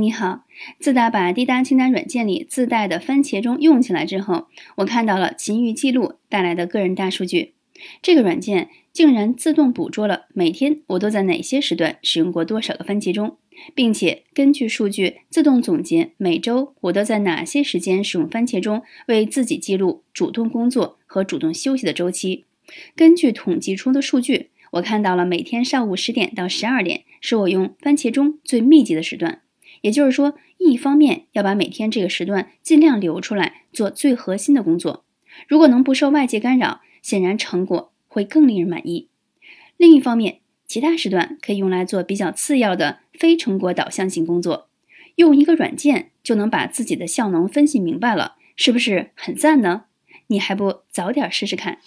你好。自打把滴答清单软件里自带的番茄钟用起来之后，我看到了勤于记录带来的个人大数据。这个软件竟然自动捕捉了每天我都在哪些时段使用过多少个番茄钟，并且根据数据自动总结每周我都在哪些时间使用番茄钟，为自己记录主动工作和主动休息的周期。根据统计出的数据，我看到了每天上午十点到十二点是我用番茄钟最密集的时段。也就是说，一方面要把每天这个时段尽量留出来做最核心的工作，如果能不受外界干扰，显然成果会更令人满意。另一方面，其他时段可以用来做比较次要的非成果导向性工作。用一个软件就能把自己的效能分析明白了，是不是很赞呢？你还不早点试试看？